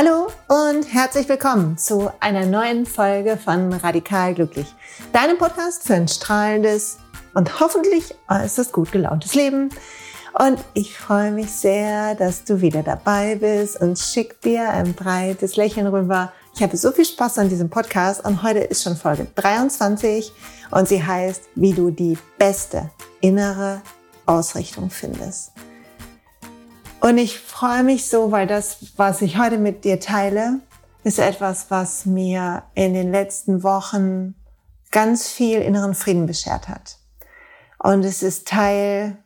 Hallo und herzlich willkommen zu einer neuen Folge von Radikal Glücklich, deinem Podcast für ein strahlendes und hoffentlich äußerst gut gelauntes Leben. Und ich freue mich sehr, dass du wieder dabei bist und schick dir ein breites Lächeln rüber. Ich habe so viel Spaß an diesem Podcast und heute ist schon Folge 23 und sie heißt, wie du die beste innere Ausrichtung findest. Und ich freue mich so, weil das, was ich heute mit dir teile, ist etwas, was mir in den letzten Wochen ganz viel inneren Frieden beschert hat. Und es ist Teil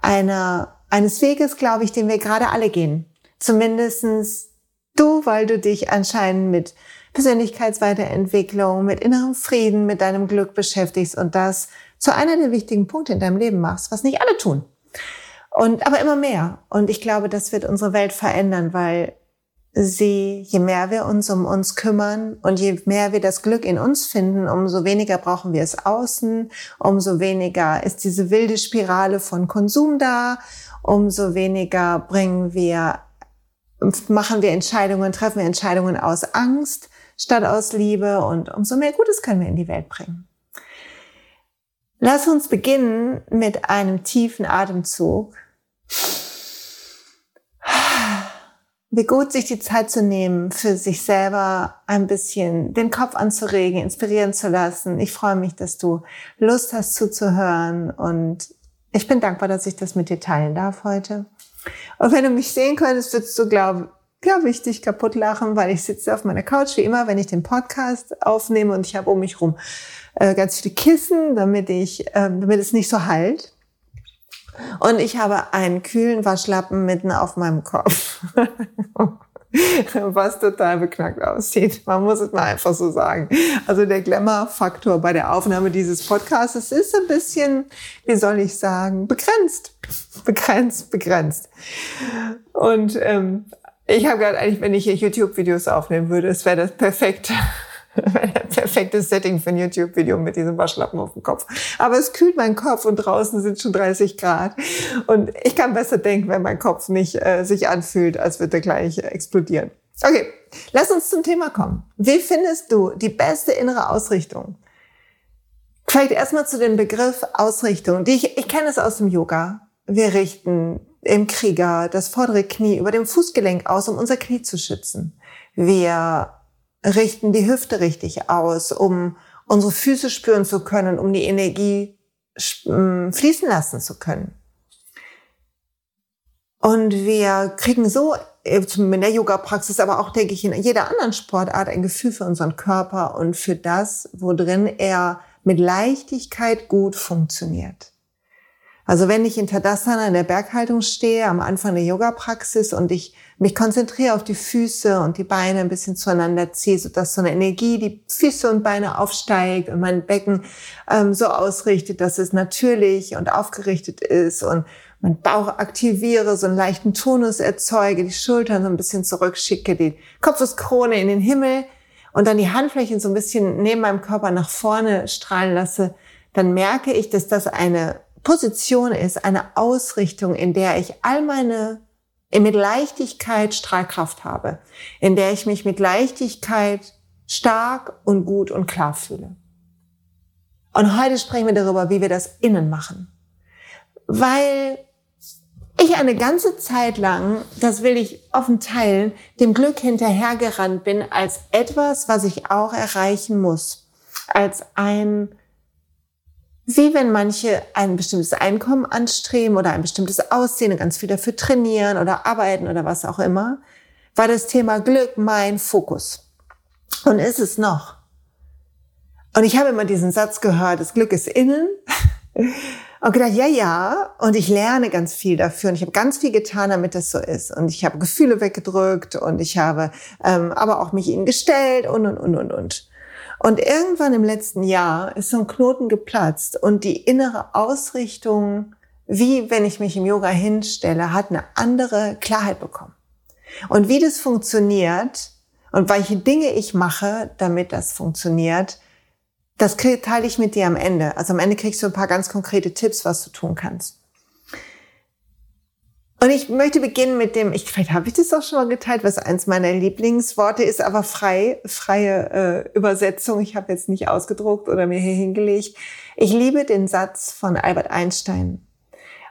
einer, eines Weges, glaube ich, den wir gerade alle gehen. Zumindestens du, weil du dich anscheinend mit Persönlichkeitsweiterentwicklung, mit innerem Frieden, mit deinem Glück beschäftigst und das zu einer der wichtigen Punkte in deinem Leben machst, was nicht alle tun. Und, aber immer mehr. Und ich glaube, das wird unsere Welt verändern, weil sie, je mehr wir uns um uns kümmern und je mehr wir das Glück in uns finden, umso weniger brauchen wir es außen, umso weniger ist diese wilde Spirale von Konsum da, umso weniger bringen wir, machen wir Entscheidungen, treffen wir Entscheidungen aus Angst statt aus Liebe und umso mehr Gutes können wir in die Welt bringen. Lass uns beginnen mit einem tiefen Atemzug. Wie gut, sich die Zeit zu nehmen, für sich selber ein bisschen den Kopf anzuregen, inspirieren zu lassen. Ich freue mich, dass du Lust hast zuzuhören und ich bin dankbar, dass ich das mit dir teilen darf heute. Und wenn du mich sehen könntest, würdest du, glaube glaube ich, dich kaputt lachen, weil ich sitze auf meiner Couch, wie immer, wenn ich den Podcast aufnehme und ich habe um mich rum äh, ganz viele Kissen, damit ich, äh, damit es nicht so halt. Und ich habe einen kühlen Waschlappen mitten auf meinem Kopf. was total beknackt aussieht. Man muss es mal einfach so sagen. Also der Glamour-Faktor bei der Aufnahme dieses Podcasts ist ein bisschen, wie soll ich sagen, begrenzt. Begrenzt, begrenzt. Und ähm, ich habe gerade eigentlich, wenn ich hier YouTube-Videos aufnehmen würde, es wäre das perfekte, perfektes Setting für ein YouTube-Video mit diesem Waschlappen auf dem Kopf. Aber es kühlt meinen Kopf und draußen sind schon 30 Grad. Und ich kann besser denken, wenn mein Kopf nicht äh, sich anfühlt, als würde er gleich explodieren. Okay, lass uns zum Thema kommen. Wie findest du die beste innere Ausrichtung? Vielleicht erstmal zu dem Begriff Ausrichtung. Die ich, ich kenne es aus dem Yoga. Wir richten im Krieger das vordere Knie über dem Fußgelenk aus, um unser Knie zu schützen. Wir richten die Hüfte richtig aus, um unsere Füße spüren zu können, um die Energie fließen lassen zu können. Und wir kriegen so, äh, in der Yoga-Praxis, aber auch, denke ich, in jeder anderen Sportart ein Gefühl für unseren Körper und für das, wo drin er mit Leichtigkeit gut funktioniert. Also wenn ich in Tadasana in der Berghaltung stehe, am Anfang der Yoga-Praxis und ich mich konzentriere auf die Füße und die Beine ein bisschen zueinander ziehe, sodass so eine Energie die Füße und Beine aufsteigt und mein Becken ähm, so ausrichtet, dass es natürlich und aufgerichtet ist und mein Bauch aktiviere, so einen leichten Tonus erzeuge, die Schultern so ein bisschen zurückschicke, die Kopfeskrone in den Himmel und dann die Handflächen so ein bisschen neben meinem Körper nach vorne strahlen lasse, dann merke ich, dass das eine Position ist, eine Ausrichtung, in der ich all meine mit Leichtigkeit Strahlkraft habe, in der ich mich mit Leichtigkeit stark und gut und klar fühle. Und heute sprechen wir darüber, wie wir das innen machen. Weil ich eine ganze Zeit lang, das will ich offen teilen, dem Glück hinterhergerannt bin als etwas, was ich auch erreichen muss. Als ein wie wenn manche ein bestimmtes Einkommen anstreben oder ein bestimmtes Aussehen und ganz viel dafür trainieren oder arbeiten oder was auch immer, war das Thema Glück mein Fokus. Und ist es noch. Und ich habe immer diesen Satz gehört, das Glück ist innen. Und gedacht, ja, ja. Und ich lerne ganz viel dafür. Und ich habe ganz viel getan, damit das so ist. Und ich habe Gefühle weggedrückt und ich habe ähm, aber auch mich ihnen gestellt und, und, und, und, und. Und irgendwann im letzten Jahr ist so ein Knoten geplatzt und die innere Ausrichtung, wie wenn ich mich im Yoga hinstelle, hat eine andere Klarheit bekommen. Und wie das funktioniert und welche Dinge ich mache, damit das funktioniert, das teile ich mit dir am Ende. Also am Ende kriegst du ein paar ganz konkrete Tipps, was du tun kannst. Und ich möchte beginnen mit dem, ich, vielleicht habe ich das auch schon mal geteilt, was eins meiner Lieblingsworte ist, aber frei, freie äh, Übersetzung. Ich habe jetzt nicht ausgedruckt oder mir hier hingelegt. Ich liebe den Satz von Albert Einstein.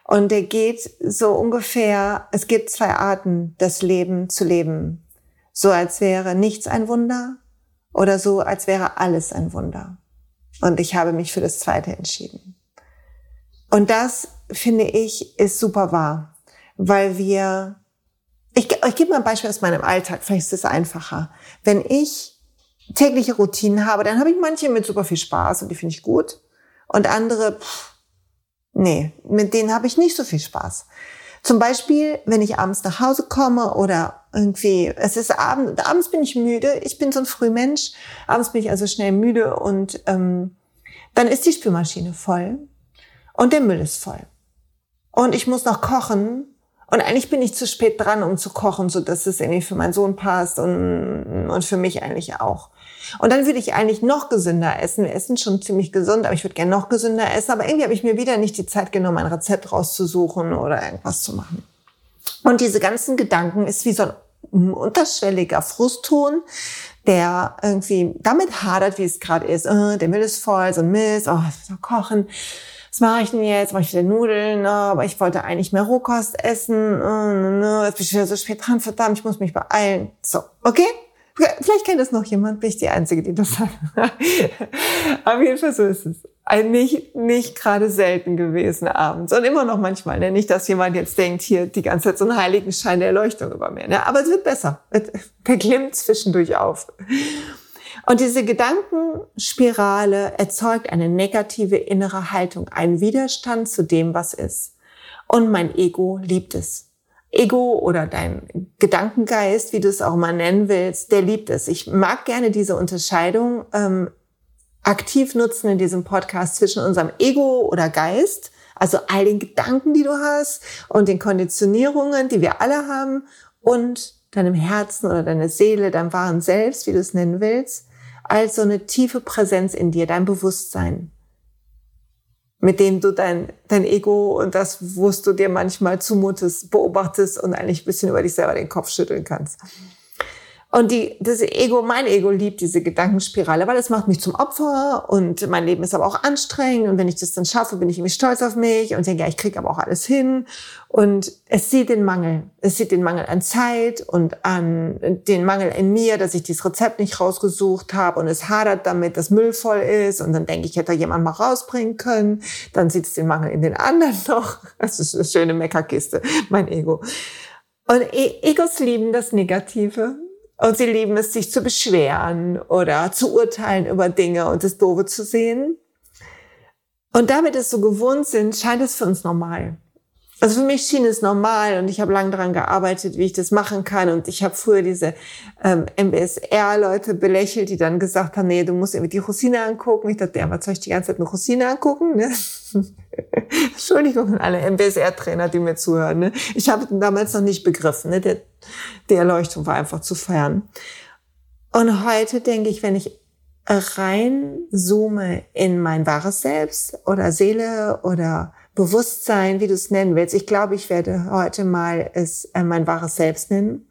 Und der geht so ungefähr, es gibt zwei Arten, das Leben zu leben. So als wäre nichts ein Wunder oder so als wäre alles ein Wunder. Und ich habe mich für das zweite entschieden. Und das, finde ich, ist super wahr weil wir, ich, ich gebe mal ein Beispiel aus meinem Alltag, vielleicht ist es einfacher. Wenn ich tägliche Routinen habe, dann habe ich manche mit super viel Spaß und die finde ich gut und andere, pff, nee, mit denen habe ich nicht so viel Spaß. Zum Beispiel, wenn ich abends nach Hause komme oder irgendwie, es ist abends, abends bin ich müde, ich bin so ein Frühmensch, abends bin ich also schnell müde und ähm, dann ist die Spülmaschine voll und der Müll ist voll. Und ich muss noch kochen und eigentlich bin ich zu spät dran, um zu kochen, so dass es irgendwie für meinen Sohn passt und, und für mich eigentlich auch. Und dann würde ich eigentlich noch gesünder essen. Wir essen schon ziemlich gesund, aber ich würde gerne noch gesünder essen. Aber irgendwie habe ich mir wieder nicht die Zeit genommen, ein Rezept rauszusuchen oder irgendwas zu machen. Und diese ganzen Gedanken ist wie so ein unterschwelliger Frustton, der irgendwie damit hadert, wie es gerade ist. Oh, der Müll ist voll, so ein Mist, oh, ich soll kochen was mache ich denn jetzt? Mache ich wieder Nudeln? Ne? Aber ich wollte eigentlich mehr Rohkost essen. Ne? Jetzt bin ich wieder so spät dran. Verdammt, ich muss mich beeilen. So, okay? Vielleicht kennt das noch jemand, bin ich die Einzige, die das hat. Auf jeden Fall so ist es. Ein nicht, nicht gerade selten gewesen abends. Und immer noch manchmal. Ne? Nicht, dass jemand jetzt denkt, hier die ganze Zeit so einen heiligen Schein der Erleuchtung über mir. Ne? Aber es wird besser. Der glimmt zwischendurch auf. Und diese Gedankenspirale erzeugt eine negative innere Haltung, einen Widerstand zu dem, was ist. Und mein Ego liebt es. Ego oder dein Gedankengeist, wie du es auch mal nennen willst, der liebt es. Ich mag gerne diese Unterscheidung ähm, aktiv nutzen in diesem Podcast zwischen unserem Ego oder Geist, also all den Gedanken, die du hast und den Konditionierungen, die wir alle haben und deinem Herzen oder deiner Seele, deinem wahren Selbst, wie du es nennen willst als so eine tiefe Präsenz in dir, dein Bewusstsein, mit dem du dein, dein Ego und das, wo du dir manchmal zumutest, beobachtest und eigentlich ein bisschen über dich selber den Kopf schütteln kannst. Und die, das Ego, mein Ego liebt diese Gedankenspirale, weil es macht mich zum Opfer und mein Leben ist aber auch anstrengend und wenn ich das dann schaffe, bin ich irgendwie stolz auf mich und denke, ja, ich kriege aber auch alles hin und es sieht den Mangel. Es sieht den Mangel an Zeit und an den Mangel in mir, dass ich dieses Rezept nicht rausgesucht habe und es hadert damit, dass Müll voll ist und dann denke ich, hätte jemand mal rausbringen können. Dann sieht es den Mangel in den anderen noch. Das ist eine schöne Meckerkiste, mein Ego. Und e Egos lieben das Negative und sie lieben es, sich zu beschweren oder zu urteilen über Dinge und das Doofe zu sehen. Und damit es so gewohnt sind, scheint es für uns normal. Also für mich schien es normal und ich habe lange daran gearbeitet, wie ich das machen kann. Und ich habe früher diese ähm, MBSR-Leute belächelt, die dann gesagt haben, nee, du musst irgendwie die Rosine angucken. Ich dachte, ja, was soll ich die ganze Zeit eine Rosine angucken? Ne? Entschuldigung an alle MBSR-Trainer, die mir zuhören. Ne? Ich habe damals noch nicht begriffen. Ne? Der, die Erleuchtung war einfach zu fern. Und heute denke ich, wenn ich reinzoome in mein wahres Selbst oder Seele oder Bewusstsein, wie du es nennen willst. Ich glaube, ich werde heute mal es äh, mein wahres Selbst nennen.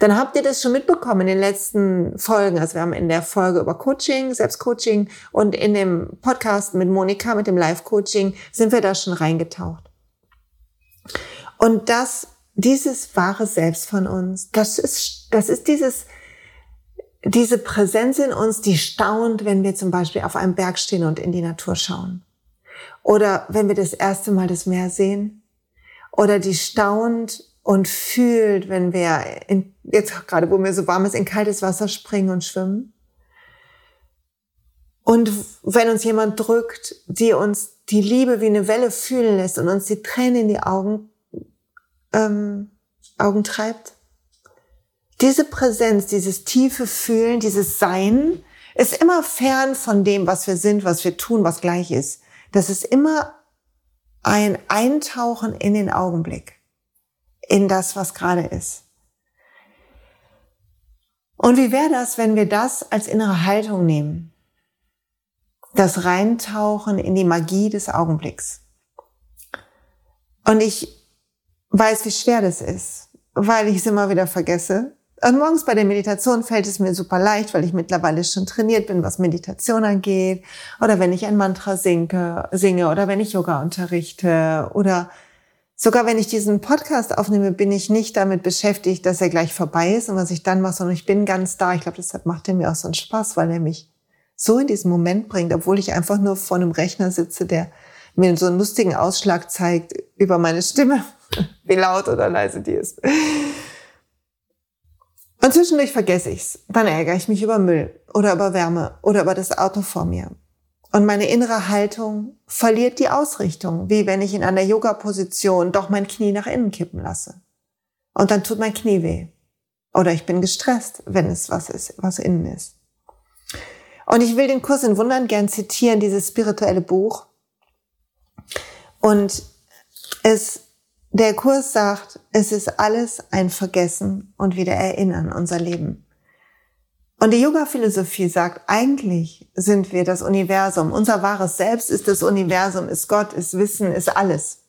Dann habt ihr das schon mitbekommen in den letzten Folgen. Also wir haben in der Folge über Coaching, Selbstcoaching und in dem Podcast mit Monika, mit dem Live-Coaching, sind wir da schon reingetaucht. Und das, dieses wahre Selbst von uns, das ist, das ist dieses, diese Präsenz in uns, die staunt, wenn wir zum Beispiel auf einem Berg stehen und in die Natur schauen. Oder wenn wir das erste Mal das Meer sehen. Oder die staunt und fühlt, wenn wir in, jetzt gerade, wo mir so warm ist, in kaltes Wasser springen und schwimmen. Und wenn uns jemand drückt, die uns die Liebe wie eine Welle fühlen lässt und uns die Tränen in die Augen, ähm, Augen treibt. Diese Präsenz, dieses tiefe Fühlen, dieses Sein ist immer fern von dem, was wir sind, was wir tun, was gleich ist. Das ist immer ein Eintauchen in den Augenblick, in das, was gerade ist. Und wie wäre das, wenn wir das als innere Haltung nehmen? Das Reintauchen in die Magie des Augenblicks. Und ich weiß, wie schwer das ist, weil ich es immer wieder vergesse. Und morgens bei der Meditation fällt es mir super leicht, weil ich mittlerweile schon trainiert bin, was Meditation angeht. Oder wenn ich ein Mantra singe, singe oder wenn ich Yoga unterrichte oder sogar wenn ich diesen Podcast aufnehme, bin ich nicht damit beschäftigt, dass er gleich vorbei ist und was ich dann mache, sondern ich bin ganz da. Ich glaube, deshalb macht er mir auch so einen Spaß, weil er mich so in diesen Moment bringt, obwohl ich einfach nur vor einem Rechner sitze, der mir so einen lustigen Ausschlag zeigt über meine Stimme, wie laut oder leise die ist. Und zwischendurch vergesse ich's. Dann ärgere ich mich über Müll oder über Wärme oder über das Auto vor mir. Und meine innere Haltung verliert die Ausrichtung, wie wenn ich in einer Yoga-Position doch mein Knie nach innen kippen lasse. Und dann tut mein Knie weh. Oder ich bin gestresst, wenn es was ist, was innen ist. Und ich will den Kurs in Wundern gern zitieren, dieses spirituelle Buch. Und es der Kurs sagt, es ist alles ein Vergessen und wieder erinnern, unser Leben. Und die Yoga-Philosophie sagt, eigentlich sind wir das Universum. Unser wahres Selbst ist das Universum, ist Gott, ist Wissen, ist alles.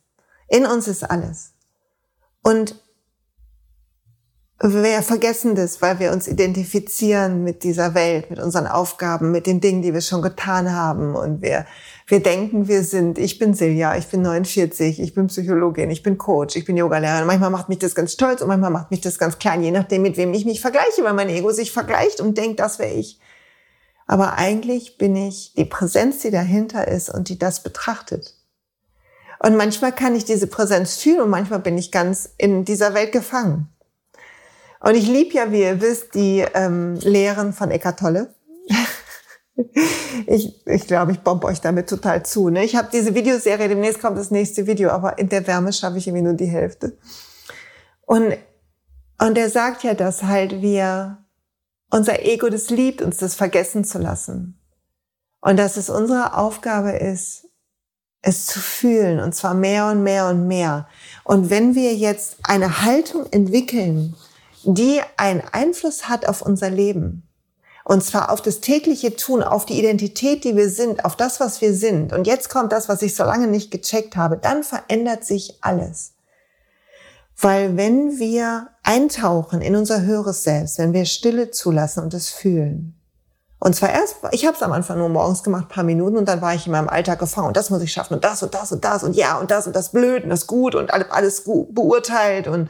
In uns ist alles. Und wir vergessen das, weil wir uns identifizieren mit dieser Welt, mit unseren Aufgaben, mit den Dingen, die wir schon getan haben. Und wir, wir denken, wir sind, ich bin Silja, ich bin 49, ich bin Psychologin, ich bin Coach, ich bin Yogalehrerin. Manchmal macht mich das ganz stolz und manchmal macht mich das ganz klein, je nachdem, mit wem ich mich vergleiche, weil mein Ego sich vergleicht und denkt, das wäre ich. Aber eigentlich bin ich die Präsenz, die dahinter ist und die das betrachtet. Und manchmal kann ich diese Präsenz fühlen und manchmal bin ich ganz in dieser Welt gefangen. Und ich liebe ja, wie ihr wisst, die ähm, Lehren von Eckart Tolle. ich ich glaube, ich bombe euch damit total zu. Ne? Ich habe diese Videoserie, demnächst kommt das nächste Video, aber in der Wärme schaffe ich irgendwie nur die Hälfte. Und, und er sagt ja, dass halt wir, unser Ego das liebt, uns das vergessen zu lassen. Und dass es unsere Aufgabe ist, es zu fühlen, und zwar mehr und mehr und mehr. Und wenn wir jetzt eine Haltung entwickeln, die einen Einfluss hat auf unser Leben. Und zwar auf das tägliche Tun, auf die Identität, die wir sind, auf das, was wir sind. Und jetzt kommt das, was ich so lange nicht gecheckt habe. Dann verändert sich alles. Weil wenn wir eintauchen in unser höheres Selbst, wenn wir Stille zulassen und es fühlen, und zwar erst, ich habe es am Anfang nur morgens gemacht, paar Minuten, und dann war ich in meinem Alltag gefangen und das muss ich schaffen und das und das und das und ja und das und das blöd und das gut und alles gut beurteilt und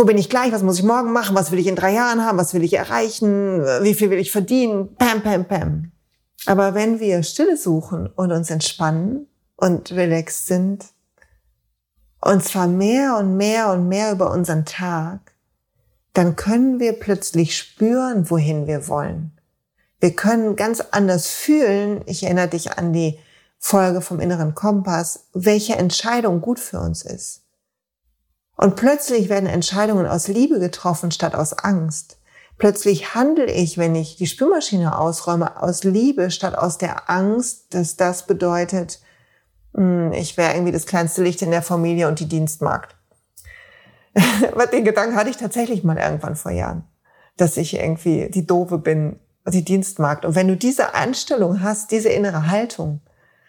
wo bin ich gleich, was muss ich morgen machen, was will ich in drei Jahren haben, was will ich erreichen, wie viel will ich verdienen, pam, pam, pam. Aber wenn wir Stille suchen und uns entspannen und relaxed sind, und zwar mehr und mehr und mehr über unseren Tag, dann können wir plötzlich spüren, wohin wir wollen. Wir können ganz anders fühlen. Ich erinnere dich an die Folge vom inneren Kompass, welche Entscheidung gut für uns ist. Und plötzlich werden Entscheidungen aus Liebe getroffen statt aus Angst. Plötzlich handle ich, wenn ich die Spülmaschine ausräume, aus Liebe statt aus der Angst, dass das bedeutet, hm, ich wäre irgendwie das kleinste Licht in der Familie und die Dienstmagd. Den Gedanken hatte ich tatsächlich mal irgendwann vor Jahren, dass ich irgendwie die Doofe bin, die Dienstmagd. Und wenn du diese Einstellung hast, diese innere Haltung,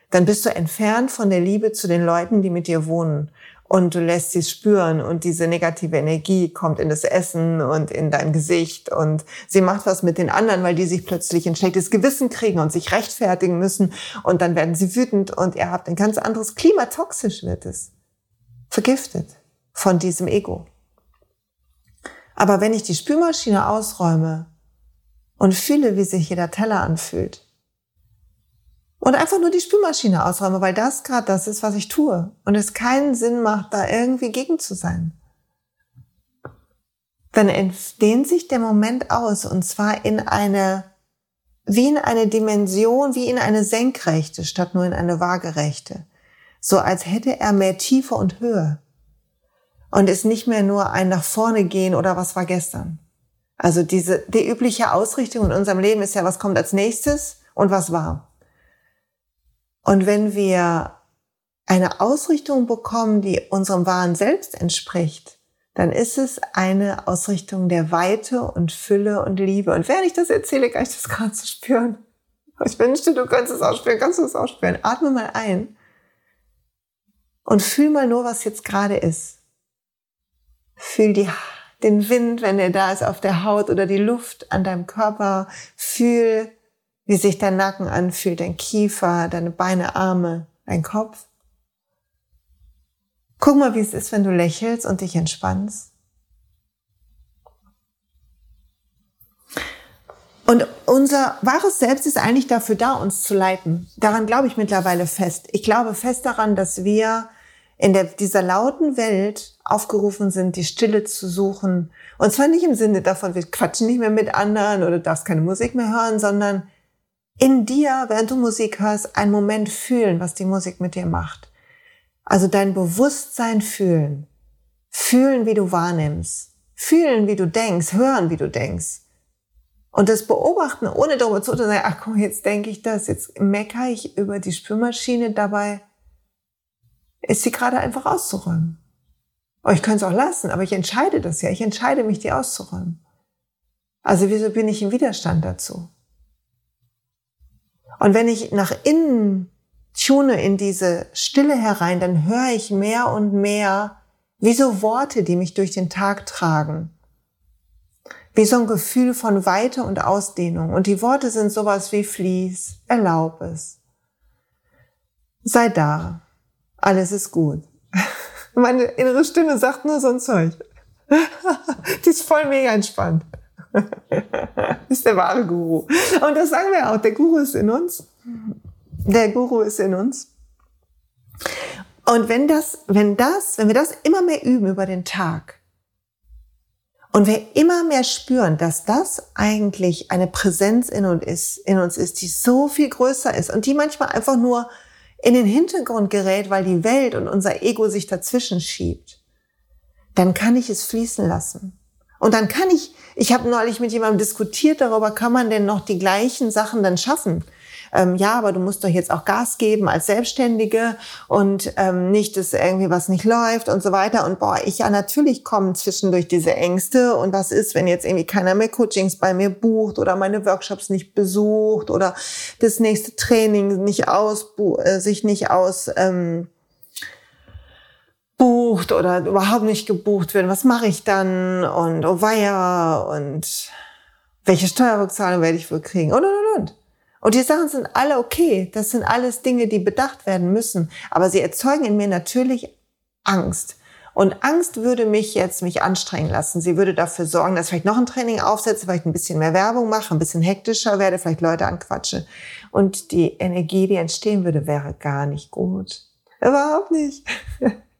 dann bist du entfernt von der Liebe zu den Leuten, die mit dir wohnen und du lässt sie spüren und diese negative Energie kommt in das Essen und in dein Gesicht und sie macht was mit den anderen, weil die sich plötzlich ein schlechtes Gewissen kriegen und sich rechtfertigen müssen und dann werden sie wütend und ihr habt ein ganz anderes Klima, toxisch wird es, vergiftet von diesem Ego. Aber wenn ich die Spülmaschine ausräume und fühle, wie sich jeder Teller anfühlt, und einfach nur die Spülmaschine ausräume, weil das gerade das ist, was ich tue. Und es keinen Sinn macht, da irgendwie gegen zu sein. Dann entdehnt sich der Moment aus und zwar in eine, wie in eine Dimension, wie in eine Senkrechte statt nur in eine Waagerechte. So als hätte er mehr Tiefe und Höhe. Und ist nicht mehr nur ein nach vorne gehen oder was war gestern. Also diese, die übliche Ausrichtung in unserem Leben ist ja, was kommt als nächstes und was war. Und wenn wir eine Ausrichtung bekommen, die unserem wahren Selbst entspricht, dann ist es eine Ausrichtung der Weite und Fülle und Liebe. Und während ich das erzähle, kann ich das gerade so spüren. Ich wünschte, du könntest es auch spüren. Kannst du es auch spüren? Atme mal ein und fühl mal nur, was jetzt gerade ist. Fühl die, den Wind, wenn er da ist, auf der Haut oder die Luft an deinem Körper. Fühl, wie sich dein Nacken anfühlt, dein Kiefer, deine Beine, Arme, dein Kopf. Guck mal, wie es ist, wenn du lächelst und dich entspannst. Und unser wahres Selbst ist eigentlich dafür da, uns zu leiten. Daran glaube ich mittlerweile fest. Ich glaube fest daran, dass wir in der, dieser lauten Welt aufgerufen sind, die Stille zu suchen. Und zwar nicht im Sinne davon, wir quatschen nicht mehr mit anderen oder darfst keine Musik mehr hören, sondern in dir, während du Musik hörst, einen Moment fühlen, was die Musik mit dir macht. Also dein Bewusstsein fühlen. Fühlen, wie du wahrnimmst. Fühlen, wie du denkst. Hören, wie du denkst. Und das Beobachten, ohne darüber zu sagen, ach komm, jetzt denke ich das, jetzt meckere ich über die Spülmaschine, dabei ist sie gerade einfach auszuräumen. Aber ich könnte es auch lassen, aber ich entscheide das ja. Ich entscheide mich, die auszuräumen. Also wieso bin ich im Widerstand dazu? Und wenn ich nach innen tune in diese Stille herein, dann höre ich mehr und mehr wie so Worte, die mich durch den Tag tragen wie so ein Gefühl von Weite und Ausdehnung. Und die Worte sind sowas wie Fließ, erlaub es. Sei da. Alles ist gut. Meine innere Stimme sagt nur so ein Zeug. die ist voll mega entspannt. ist der wahre Guru. Und das sagen wir auch. Der Guru ist in uns. Der Guru ist in uns. Und wenn das, wenn das, wenn wir das immer mehr üben über den Tag, und wir immer mehr spüren, dass das eigentlich eine Präsenz in uns ist, in uns ist, die so viel größer ist und die manchmal einfach nur in den Hintergrund gerät, weil die Welt und unser Ego sich dazwischen schiebt, dann kann ich es fließen lassen. Und dann kann ich, ich habe neulich mit jemandem diskutiert darüber, kann man denn noch die gleichen Sachen dann schaffen? ähm, ja, aber du musst doch jetzt auch Gas geben als Selbstständige und ähm, nicht, dass irgendwie was nicht läuft und so weiter. Und boah, ich ja natürlich kommen zwischendurch diese Ängste und was ist, wenn jetzt irgendwie keiner mehr Coachings bei mir bucht oder meine Workshops nicht besucht oder das nächste Training nicht aus, äh, sich nicht aus ähm, bucht oder überhaupt nicht gebucht wird, was mache ich dann und oh weia und welche Steuerrückzahlung werde ich wohl kriegen und und und. Und die Sachen sind alle okay. Das sind alles Dinge, die bedacht werden müssen. Aber sie erzeugen in mir natürlich Angst. Und Angst würde mich jetzt mich anstrengen lassen. Sie würde dafür sorgen, dass ich vielleicht noch ein Training aufsetze, vielleicht ein bisschen mehr Werbung mache, ein bisschen hektischer werde, vielleicht Leute anquatsche. Und die Energie, die entstehen würde, wäre gar nicht gut. Überhaupt nicht.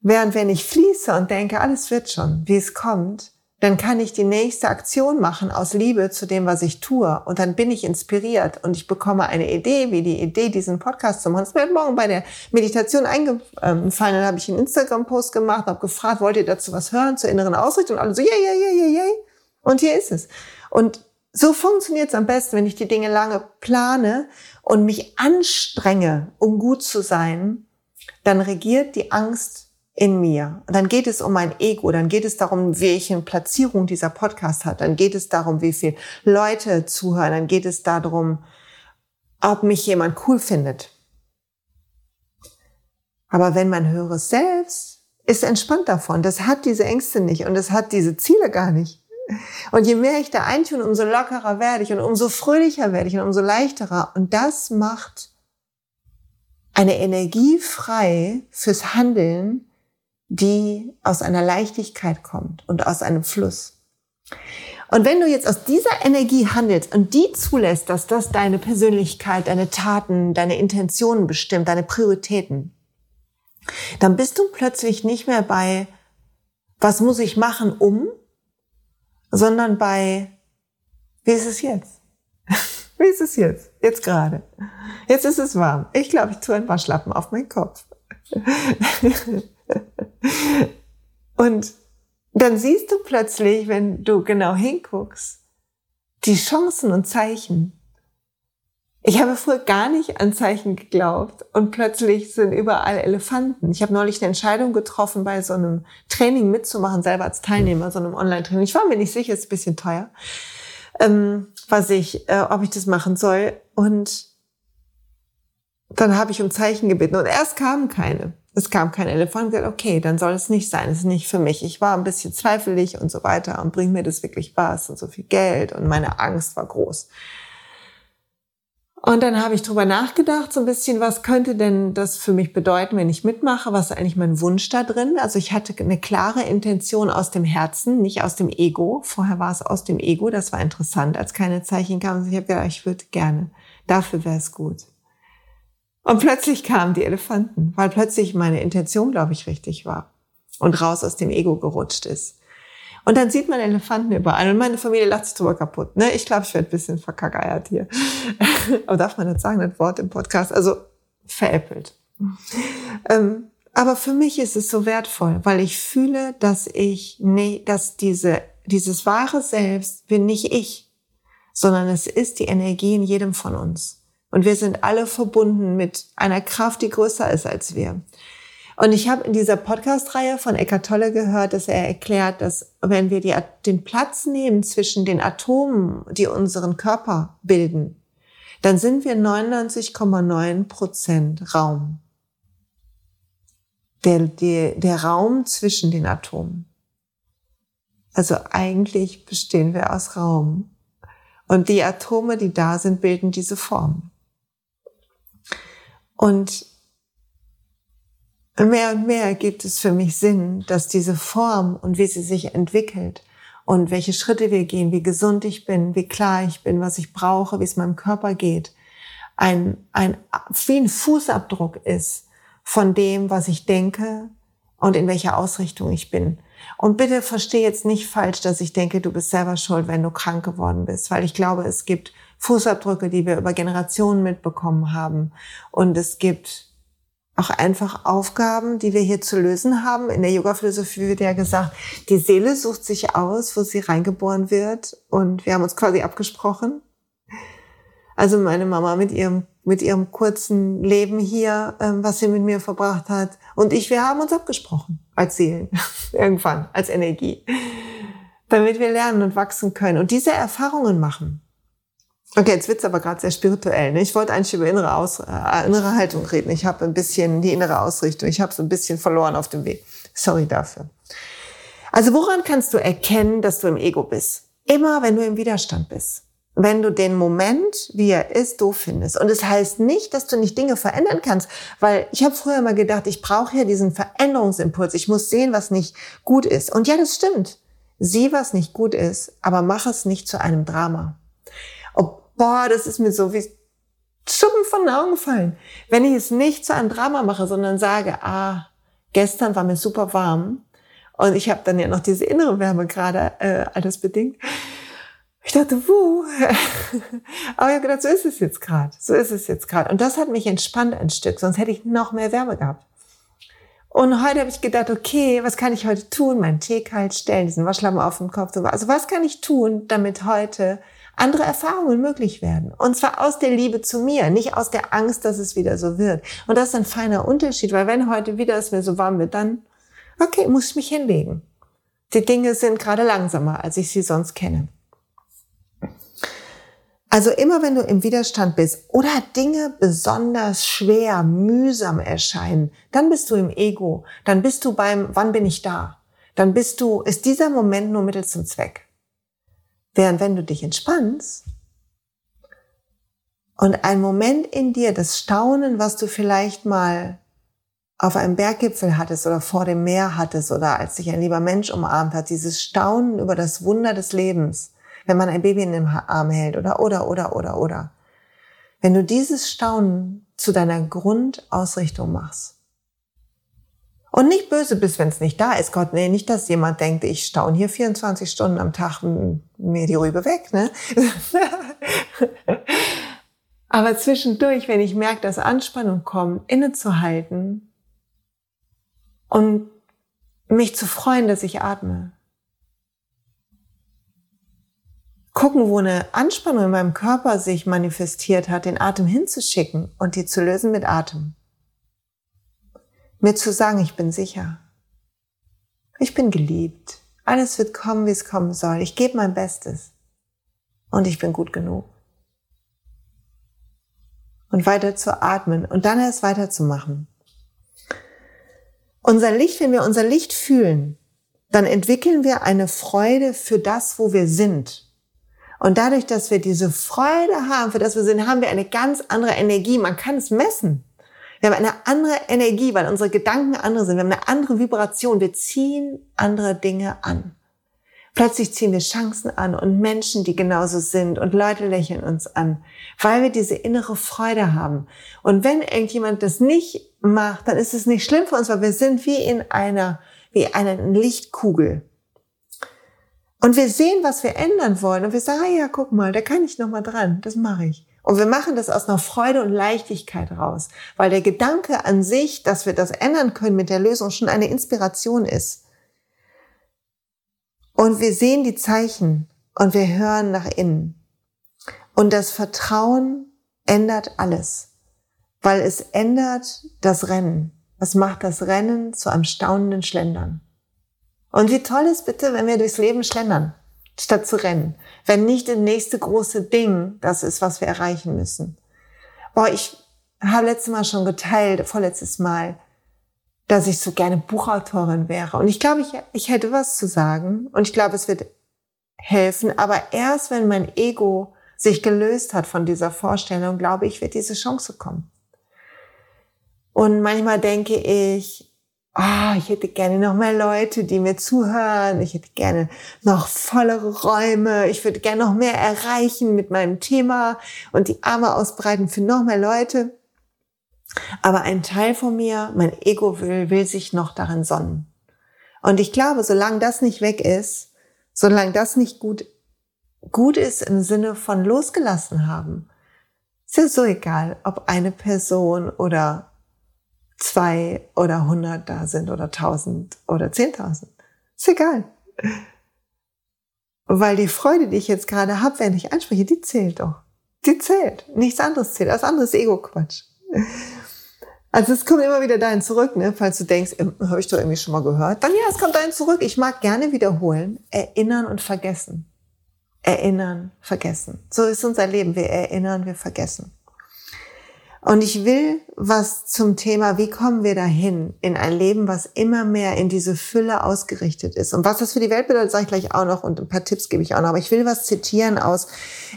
Während wenn ich fließe und denke, alles wird schon, wie es kommt, dann kann ich die nächste Aktion machen aus Liebe zu dem, was ich tue. Und dann bin ich inspiriert und ich bekomme eine Idee, wie die Idee, diesen Podcast zu machen. Es mir hat morgen bei der Meditation eingefallen. Dann habe ich einen Instagram-Post gemacht, habe gefragt, wollt ihr dazu was hören zur inneren Ausrichtung? Und alle so, yeah, yeah, yeah, yeah, yeah. Und hier ist es. Und so funktioniert es am besten, wenn ich die Dinge lange plane und mich anstrenge, um gut zu sein, dann regiert die Angst in mir. Und dann geht es um mein Ego, dann geht es darum, welche Platzierung dieser Podcast hat, dann geht es darum, wie viel Leute zuhören, dann geht es darum, ob mich jemand cool findet. Aber wenn man höheres Selbst ist entspannt davon, das hat diese Ängste nicht und es hat diese Ziele gar nicht. Und je mehr ich da eintune, umso lockerer werde ich und umso fröhlicher werde ich und umso leichterer. Und das macht eine Energie frei fürs Handeln, die aus einer Leichtigkeit kommt und aus einem Fluss. Und wenn du jetzt aus dieser Energie handelst und die zulässt, dass das deine Persönlichkeit, deine Taten, deine Intentionen bestimmt, deine Prioritäten, dann bist du plötzlich nicht mehr bei, was muss ich machen, um, sondern bei, wie ist es jetzt? wie ist es jetzt? Jetzt gerade. Jetzt ist es warm. Ich glaube, ich tue ein paar Schlappen auf meinen Kopf. Und dann siehst du plötzlich, wenn du genau hinguckst, die Chancen und Zeichen. Ich habe früher gar nicht an Zeichen geglaubt und plötzlich sind überall Elefanten. Ich habe neulich eine Entscheidung getroffen, bei so einem Training mitzumachen, selber als Teilnehmer, so einem Online-Training. Ich war mir nicht sicher, ist ein bisschen teuer, ähm, was ich, äh, ob ich das machen soll. Und dann habe ich um Zeichen gebeten und erst kamen keine. Es kam kein Elefant. Ich gesagt, okay, dann soll es nicht sein. Es ist nicht für mich. Ich war ein bisschen zweifelig und so weiter. Und bringt mir das wirklich was? Und so viel Geld. Und meine Angst war groß. Und dann habe ich drüber nachgedacht, so ein bisschen, was könnte denn das für mich bedeuten, wenn ich mitmache? Was ist eigentlich mein Wunsch da drin? Also ich hatte eine klare Intention aus dem Herzen, nicht aus dem Ego. Vorher war es aus dem Ego. Das war interessant, als keine Zeichen kamen. Ich habe gedacht, ich würde gerne. Dafür wäre es gut. Und plötzlich kamen die Elefanten, weil plötzlich meine Intention, glaube ich, richtig war und raus aus dem Ego gerutscht ist. Und dann sieht man Elefanten überall. Und meine Familie lacht sich drüber kaputt. Ne? Ich glaube, ich werde ein bisschen verkackeiert hier. aber darf man das sagen, das Wort im Podcast? Also veräppelt. Ähm, aber für mich ist es so wertvoll, weil ich fühle, dass ich, nee, dass diese, dieses wahre Selbst bin nicht ich, sondern es ist die Energie in jedem von uns. Und wir sind alle verbunden mit einer Kraft, die größer ist als wir. Und ich habe in dieser Podcast-Reihe von Eckart Tolle gehört, dass er erklärt, dass wenn wir die, den Platz nehmen zwischen den Atomen, die unseren Körper bilden, dann sind wir 99,9 Prozent Raum. Der, der, der Raum zwischen den Atomen. Also eigentlich bestehen wir aus Raum. Und die Atome, die da sind, bilden diese Form. Und mehr und mehr gibt es für mich Sinn, dass diese Form und wie sie sich entwickelt und welche Schritte wir gehen, wie gesund ich bin, wie klar ich bin, was ich brauche, wie es meinem Körper geht, ein, ein, wie ein Fußabdruck ist von dem, was ich denke und in welcher Ausrichtung ich bin. Und bitte verstehe jetzt nicht falsch, dass ich denke, du bist selber schuld, wenn du krank geworden bist, weil ich glaube, es gibt Fußabdrücke, die wir über Generationen mitbekommen haben. Und es gibt auch einfach Aufgaben, die wir hier zu lösen haben. In der Yoga-Philosophie wird ja gesagt, die Seele sucht sich aus, wo sie reingeboren wird. Und wir haben uns quasi abgesprochen. Also meine Mama mit ihrem, mit ihrem kurzen Leben hier, ähm, was sie mit mir verbracht hat. Und ich, wir haben uns abgesprochen als Seelen. Irgendwann, als Energie. Damit wir lernen und wachsen können und diese Erfahrungen machen. Okay, jetzt wird's aber gerade sehr spirituell. Ne? Ich wollte eigentlich über innere, Aus äh, innere Haltung reden. Ich habe ein bisschen die innere Ausrichtung. Ich habe so ein bisschen verloren auf dem Weg. Sorry dafür. Also woran kannst du erkennen, dass du im Ego bist? Immer, wenn du im Widerstand bist. Wenn du den Moment, wie er ist, doof findest. Und es das heißt nicht, dass du nicht Dinge verändern kannst, weil ich habe früher immer gedacht, ich brauche ja diesen Veränderungsimpuls. Ich muss sehen, was nicht gut ist. Und ja, das stimmt. Sieh, was nicht gut ist, aber mach es nicht zu einem Drama boah, das ist mir so wie Schuppen von den Augen gefallen. Wenn ich es nicht zu einem Drama mache, sondern sage, ah, gestern war mir super warm und ich habe dann ja noch diese innere Wärme gerade äh, alles bedingt. Ich dachte, wuh. Aber ich habe gedacht, so ist es jetzt gerade. So ist es jetzt gerade. Und das hat mich entspannt ein Stück, sonst hätte ich noch mehr Wärme gehabt. Und heute habe ich gedacht, okay, was kann ich heute tun? Meinen Tee kalt stellen, diesen Waschlappen auf den Kopf. Also was kann ich tun, damit heute andere Erfahrungen möglich werden. Und zwar aus der Liebe zu mir, nicht aus der Angst, dass es wieder so wird. Und das ist ein feiner Unterschied, weil wenn heute wieder es mir so warm wird, dann, okay, muss ich mich hinlegen. Die Dinge sind gerade langsamer, als ich sie sonst kenne. Also immer wenn du im Widerstand bist oder Dinge besonders schwer, mühsam erscheinen, dann bist du im Ego. Dann bist du beim, wann bin ich da? Dann bist du, ist dieser Moment nur Mittel zum Zweck. Während wenn du dich entspannst und ein Moment in dir, das Staunen, was du vielleicht mal auf einem Berggipfel hattest oder vor dem Meer hattest oder als dich ein lieber Mensch umarmt hat, dieses Staunen über das Wunder des Lebens, wenn man ein Baby in den Arm hält oder, oder, oder, oder, oder. Wenn du dieses Staunen zu deiner Grundausrichtung machst, und nicht böse bist, wenn es nicht da ist. Gott, nee, nicht, dass jemand denkt, ich staune hier 24 Stunden am Tag mir die Rübe weg, ne? Aber zwischendurch, wenn ich merke, dass Anspannung kommt, innezuhalten und mich zu freuen, dass ich atme. Gucken, wo eine Anspannung in meinem Körper sich manifestiert hat, den Atem hinzuschicken und die zu lösen mit Atem. Mir zu sagen, ich bin sicher. Ich bin geliebt. Alles wird kommen, wie es kommen soll. Ich gebe mein Bestes. Und ich bin gut genug. Und weiter zu atmen und dann erst weiterzumachen. unser Licht, wenn wir unser Licht fühlen, dann entwickeln wir eine Freude für das, wo wir sind. Und dadurch, dass wir diese Freude haben, für das wir sind, haben wir eine ganz andere Energie. Man kann es messen. Wir haben eine andere Energie, weil unsere Gedanken andere sind. Wir haben eine andere Vibration. Wir ziehen andere Dinge an. Plötzlich ziehen wir Chancen an und Menschen, die genauso sind und Leute lächeln uns an, weil wir diese innere Freude haben. Und wenn irgendjemand das nicht macht, dann ist es nicht schlimm für uns, weil wir sind wie in einer, wie einer Lichtkugel. Und wir sehen, was wir ändern wollen und wir sagen, ah ja, guck mal, da kann ich noch mal dran, das mache ich. Und wir machen das aus einer Freude und Leichtigkeit raus, weil der Gedanke an sich, dass wir das ändern können mit der Lösung, schon eine Inspiration ist. Und wir sehen die Zeichen und wir hören nach innen. Und das Vertrauen ändert alles, weil es ändert das Rennen. Es macht das Rennen zu einem staunenden Schlendern. Und wie toll ist bitte, wenn wir durchs Leben schlendern, statt zu rennen. Wenn nicht das nächste große Ding das ist, was wir erreichen müssen. Boah, ich habe letztes Mal schon geteilt, vorletztes Mal, dass ich so gerne Buchautorin wäre. Und ich glaube, ich, ich hätte was zu sagen und ich glaube, es wird helfen. Aber erst wenn mein Ego sich gelöst hat von dieser Vorstellung, glaube ich, wird diese Chance kommen. Und manchmal denke ich, ah, oh, ich hätte gerne noch mehr Leute, die mir zuhören. Ich hätte gerne noch vollere Räume. Ich würde gerne noch mehr erreichen mit meinem Thema und die Arme ausbreiten für noch mehr Leute. Aber ein Teil von mir, mein Ego will, will sich noch darin sonnen. Und ich glaube, solange das nicht weg ist, solange das nicht gut, gut ist im Sinne von losgelassen haben, ist ja so egal, ob eine Person oder zwei oder hundert da sind oder tausend oder zehntausend. Ist egal. Weil die Freude, die ich jetzt gerade habe, wenn ich anspreche, die zählt doch. Die zählt. Nichts anderes zählt. Das andere ist Ego-Quatsch. Also es kommt immer wieder dahin zurück, ne? falls du denkst, ähm, habe ich doch irgendwie schon mal gehört. Dann ja, es kommt dahin zurück. Ich mag gerne wiederholen. Erinnern und vergessen. Erinnern, vergessen. So ist unser Leben. Wir erinnern, wir vergessen. Und ich will was zum Thema, wie kommen wir dahin in ein Leben, was immer mehr in diese Fülle ausgerichtet ist. Und was das für die Welt bedeutet, sage ich gleich auch noch und ein paar Tipps gebe ich auch noch. Aber ich will was zitieren aus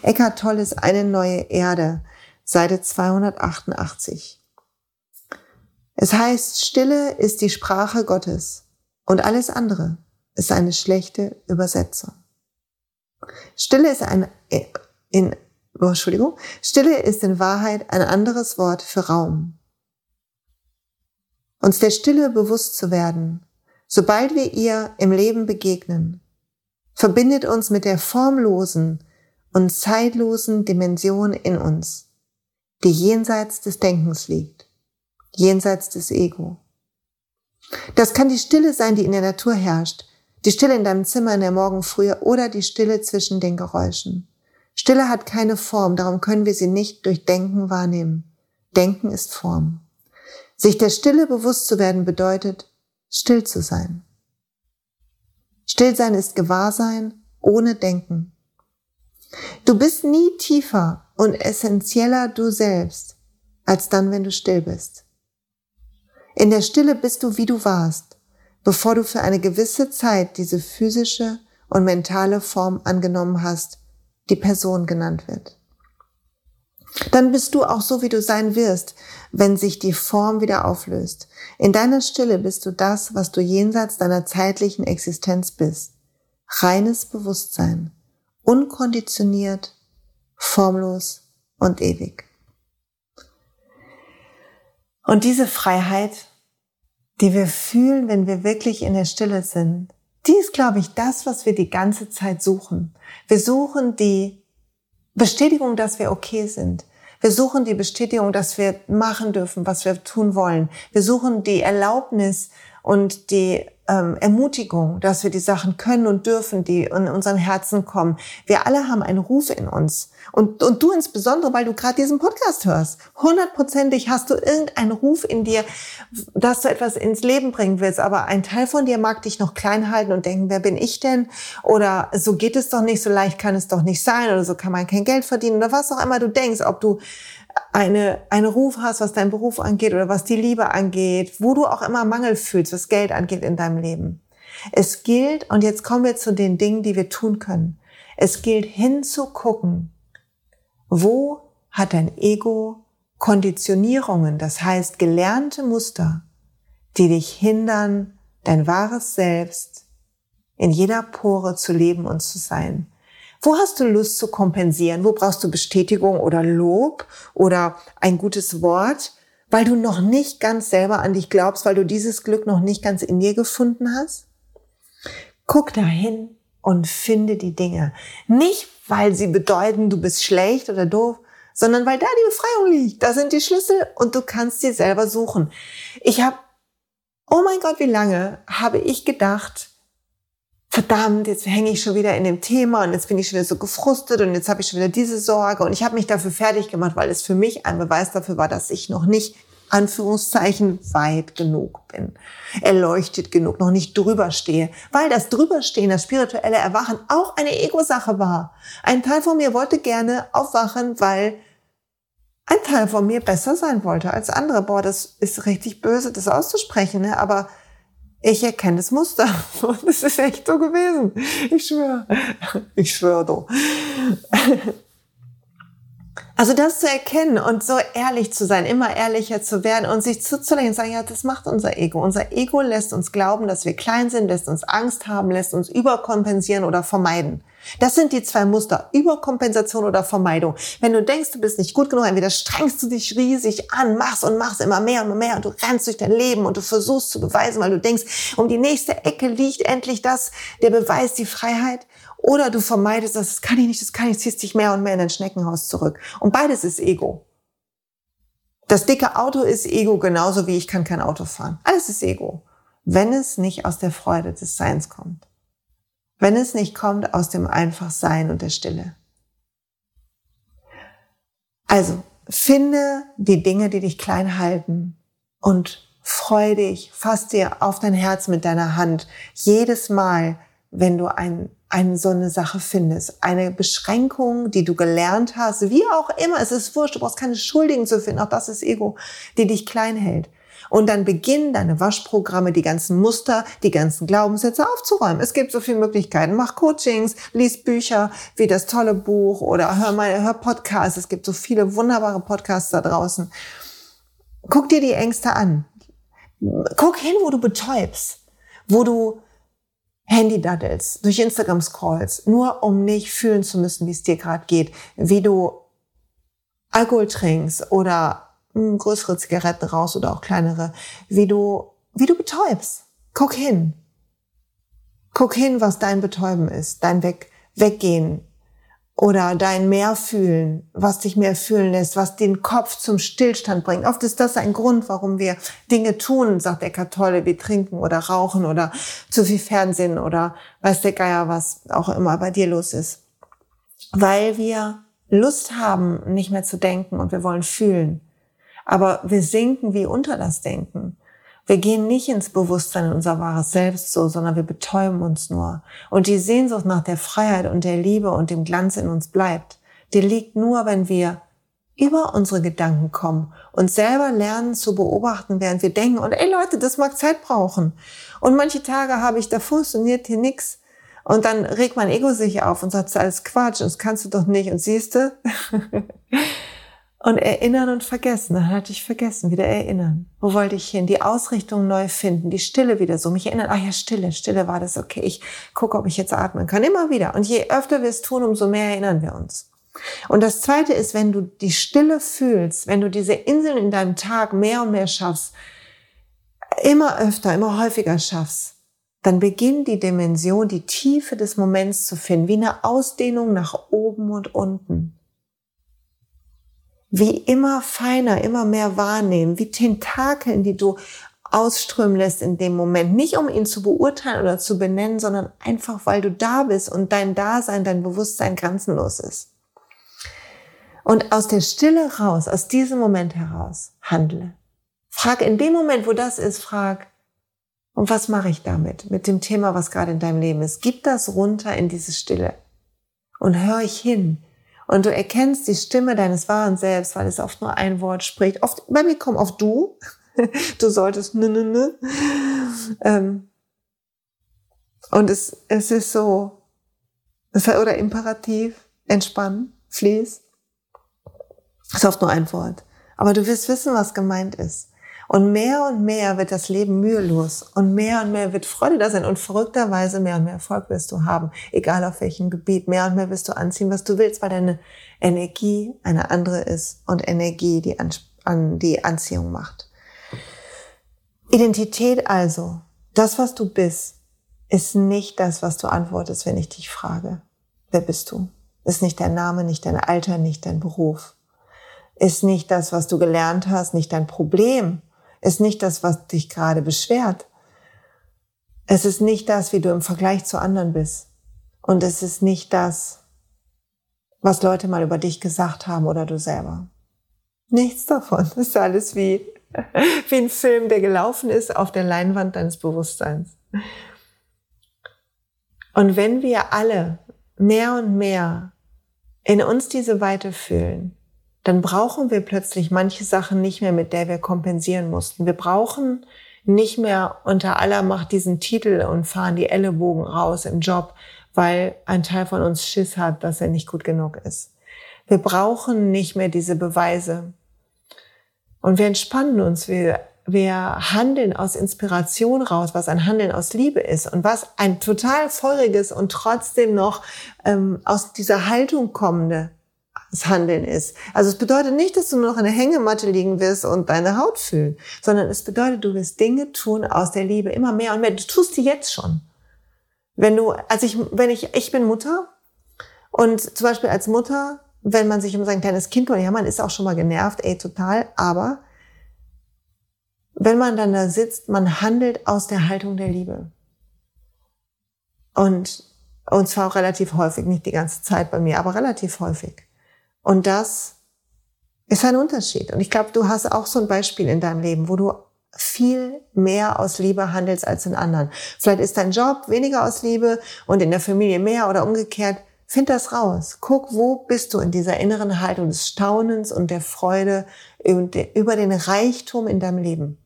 Eckhart Tolles Eine neue Erde, Seite 288. Es heißt, Stille ist die Sprache Gottes und alles andere ist eine schlechte Übersetzung. Stille ist ein, in, oh, Entschuldigung, Stille ist in Wahrheit ein anderes Wort für Raum. Uns der Stille bewusst zu werden, sobald wir ihr im Leben begegnen, verbindet uns mit der formlosen und zeitlosen Dimension in uns, die jenseits des Denkens liegt jenseits des Ego. Das kann die Stille sein, die in der Natur herrscht, die Stille in deinem Zimmer in der Morgenfrühe oder die Stille zwischen den Geräuschen. Stille hat keine Form, darum können wir sie nicht durch Denken wahrnehmen. Denken ist Form. Sich der Stille bewusst zu werden bedeutet, still zu sein. Stillsein ist Gewahrsein ohne Denken. Du bist nie tiefer und essentieller du selbst, als dann, wenn du still bist. In der Stille bist du, wie du warst, bevor du für eine gewisse Zeit diese physische und mentale Form angenommen hast, die Person genannt wird. Dann bist du auch so, wie du sein wirst, wenn sich die Form wieder auflöst. In deiner Stille bist du das, was du jenseits deiner zeitlichen Existenz bist. Reines Bewusstsein, unkonditioniert, formlos und ewig. Und diese Freiheit, die wir fühlen, wenn wir wirklich in der Stille sind, die ist, glaube ich, das, was wir die ganze Zeit suchen. Wir suchen die Bestätigung, dass wir okay sind. Wir suchen die Bestätigung, dass wir machen dürfen, was wir tun wollen. Wir suchen die Erlaubnis und die ähm, Ermutigung, dass wir die Sachen können und dürfen, die in unseren Herzen kommen. Wir alle haben einen Ruf in uns. Und, und du insbesondere, weil du gerade diesen Podcast hörst. Hundertprozentig hast du irgendeinen Ruf in dir, dass du etwas ins Leben bringen willst. Aber ein Teil von dir mag dich noch klein halten und denken, wer bin ich denn? Oder so geht es doch nicht, so leicht kann es doch nicht sein. Oder so kann man kein Geld verdienen. Oder was auch immer du denkst. Ob du eine, einen Ruf hast, was deinen Beruf angeht oder was die Liebe angeht, wo du auch immer Mangel fühlst, was Geld angeht in deinem Leben. Es gilt, und jetzt kommen wir zu den Dingen, die wir tun können. Es gilt hinzugucken, wo hat dein Ego Konditionierungen, das heißt gelernte Muster, die dich hindern, dein wahres Selbst in jeder Pore zu leben und zu sein. Wo hast du Lust zu kompensieren? Wo brauchst du Bestätigung oder Lob oder ein gutes Wort, weil du noch nicht ganz selber an dich glaubst, weil du dieses Glück noch nicht ganz in dir gefunden hast? Guck dahin und finde die Dinge. Nicht, weil sie bedeuten, du bist schlecht oder doof, sondern weil da die Befreiung liegt. Da sind die Schlüssel und du kannst sie selber suchen. Ich habe, oh mein Gott, wie lange habe ich gedacht, verdammt, jetzt hänge ich schon wieder in dem Thema und jetzt bin ich schon wieder so gefrustet und jetzt habe ich schon wieder diese Sorge und ich habe mich dafür fertig gemacht, weil es für mich ein Beweis dafür war, dass ich noch nicht Anführungszeichen weit genug bin, erleuchtet genug, noch nicht drüber stehe, weil das drüberstehen, das spirituelle Erwachen auch eine Ego-Sache war. Ein Teil von mir wollte gerne aufwachen, weil ein Teil von mir besser sein wollte als andere. Boah, das ist richtig böse, das auszusprechen, ne? aber ich erkenne das Muster. Und es ist echt so gewesen. Ich schwöre. Ich schwöre doch. Also das zu erkennen und so ehrlich zu sein, immer ehrlicher zu werden und sich zuzulegen und sagen, ja, das macht unser Ego. Unser Ego lässt uns glauben, dass wir klein sind, lässt uns Angst haben, lässt uns überkompensieren oder vermeiden. Das sind die zwei Muster, Überkompensation oder Vermeidung. Wenn du denkst, du bist nicht gut genug, entweder strengst du dich riesig an, machst und machst immer mehr und mehr und du rennst durch dein Leben und du versuchst zu beweisen, weil du denkst, um die nächste Ecke liegt endlich das, der Beweis, die Freiheit. Oder du vermeidest das, das kann ich nicht, das kann ich, ziehst dich mehr und mehr in dein Schneckenhaus zurück. Und beides ist Ego. Das dicke Auto ist Ego genauso wie ich kann kein Auto fahren. Alles ist Ego. Wenn es nicht aus der Freude des Seins kommt. Wenn es nicht kommt aus dem Einfachsein und der Stille. Also, finde die Dinge, die dich klein halten und freu dich, fass dir auf dein Herz mit deiner Hand jedes Mal, wenn du ein eine, so eine Sache findest. Eine Beschränkung, die du gelernt hast, wie auch immer, es ist wurscht, du brauchst keine Schuldigen zu finden, auch das ist Ego, die dich klein hält. Und dann beginnen deine Waschprogramme, die ganzen Muster, die ganzen Glaubenssätze aufzuräumen. Es gibt so viele Möglichkeiten. Mach Coachings, lies Bücher wie das tolle Buch oder hör mal, hör Podcasts. Es gibt so viele wunderbare Podcasts da draußen. Guck dir die Ängste an. Guck hin, wo du betäubst, wo du Handy-Daddles, durch Instagram-Scrolls, nur um nicht fühlen zu müssen, wie es dir gerade geht, wie du Alkohol trinkst oder mh, hm, größere Zigaretten raus oder auch kleinere, wie du, wie du betäubst. Guck hin. Guck hin, was dein Betäuben ist, dein Weg, Weggehen, oder dein Mehr fühlen, was dich mehr fühlen lässt, was den Kopf zum Stillstand bringt. Oft ist das ein Grund, warum wir Dinge tun, sagt der Kathole, wie trinken oder rauchen oder zu viel Fernsehen oder weiß der Geier, was auch immer bei dir los ist. Weil wir Lust haben, nicht mehr zu denken und wir wollen fühlen. Aber wir sinken wie unter das Denken. Wir gehen nicht ins Bewusstsein in unser wahres Selbst so, sondern wir betäuben uns nur. Und die Sehnsucht nach der Freiheit und der Liebe und dem Glanz in uns bleibt. Die liegt nur, wenn wir über unsere Gedanken kommen und selber lernen zu beobachten, während wir denken. Und ey Leute, das mag Zeit brauchen. Und manche Tage habe ich, da funktioniert hier nix. Und dann regt mein Ego sich auf und sagt, das ist alles Quatsch, das kannst du doch nicht. Und siehst du, Und erinnern und vergessen. Dann hatte ich vergessen, wieder erinnern. Wo wollte ich hin? Die Ausrichtung neu finden, die Stille wieder so. Mich erinnern, ach ja, Stille, Stille war das, okay. Ich gucke, ob ich jetzt atmen kann. Immer wieder. Und je öfter wir es tun, umso mehr erinnern wir uns. Und das zweite ist, wenn du die Stille fühlst, wenn du diese Inseln in deinem Tag mehr und mehr schaffst, immer öfter, immer häufiger schaffst, dann beginnt die Dimension, die Tiefe des Moments zu finden, wie eine Ausdehnung nach oben und unten wie immer feiner, immer mehr wahrnehmen, wie Tentakeln, die du ausströmen lässt in dem Moment. Nicht um ihn zu beurteilen oder zu benennen, sondern einfach, weil du da bist und dein Dasein, dein Bewusstsein grenzenlos ist. Und aus der Stille raus, aus diesem Moment heraus, handle. Frag in dem Moment, wo das ist, frag, und was mache ich damit? Mit dem Thema, was gerade in deinem Leben ist. Gib das runter in diese Stille. Und hör ich hin Und du erkennst die Stimme deines wahren Selbst, weil es oft nur ein Wort spricht. Oft, bei mir kommt auf du. du solltest ne, ne, ne. Und es, es ist so, oder Imperativ, entspannen, fließ. Es ist oft nur ein Wort. Aber du wirst wissen, was gemeint ist. Und mehr und mehr wird das Leben mühelos und mehr und mehr wird Freude da sein und verrückterweise mehr und mehr Erfolg wirst du haben, egal auf welchem Gebiet. Mehr und mehr wirst du anziehen, was du willst, weil deine Energie eine andere ist und Energie die, an, die Anziehung macht. Identität also, das, was du bist, ist nicht das, was du antwortest, wenn ich dich frage. Wer bist du? Ist nicht dein Name, nicht dein Alter, nicht dein Beruf. Ist nicht das, was du gelernt hast, nicht dein Problem, ist nicht das, was dich gerade beschwert. Es ist nicht das, wie du im Vergleich zu anderen bist. Und es ist nicht das, was Leute mal über dich gesagt haben oder du selber. Nichts davon. Das ist alles wie, wie ein Film, der gelaufen ist auf der Leinwand deines Bewusstseins. Und wenn wir alle mehr und mehr in uns diese Weite fühlen, dann brauchen wir plötzlich manche Sachen nicht mehr, mit der wir kompensieren mussten. Wir brauchen nicht mehr unter aller Macht diesen Titel und fahren die Ellenbogen raus im Job, weil ein Teil von uns Schiss hat, dass er nicht gut genug ist. Wir brauchen nicht mehr diese Beweise. Und wir entspannen uns, wir, wir handeln aus Inspiration raus, was ein Handeln aus Liebe ist und was ein total feuriges und trotzdem noch ähm, aus dieser Haltung kommende das Handeln ist. Also es bedeutet nicht, dass du nur noch in der Hängematte liegen wirst und deine Haut fühlen, sondern es bedeutet, du wirst Dinge tun aus der Liebe immer mehr und mehr. Du tust die jetzt schon. Wenn du, also ich, wenn ich, ich bin Mutter und zum Beispiel als Mutter, wenn man sich um sein kleines Kind kümmert, ja, man ist auch schon mal genervt, ey, total, aber wenn man dann da sitzt, man handelt aus der Haltung der Liebe. Und, und zwar auch relativ häufig, nicht die ganze Zeit bei mir, aber relativ häufig. Und das ist ein Unterschied. Und ich glaube, du hast auch so ein Beispiel in deinem Leben, wo du viel mehr aus Liebe handelst als in anderen. Vielleicht ist dein Job weniger aus Liebe und in der Familie mehr oder umgekehrt. Find das raus. Guck, wo bist du in dieser inneren Haltung des Staunens und der Freude über den Reichtum in deinem Leben.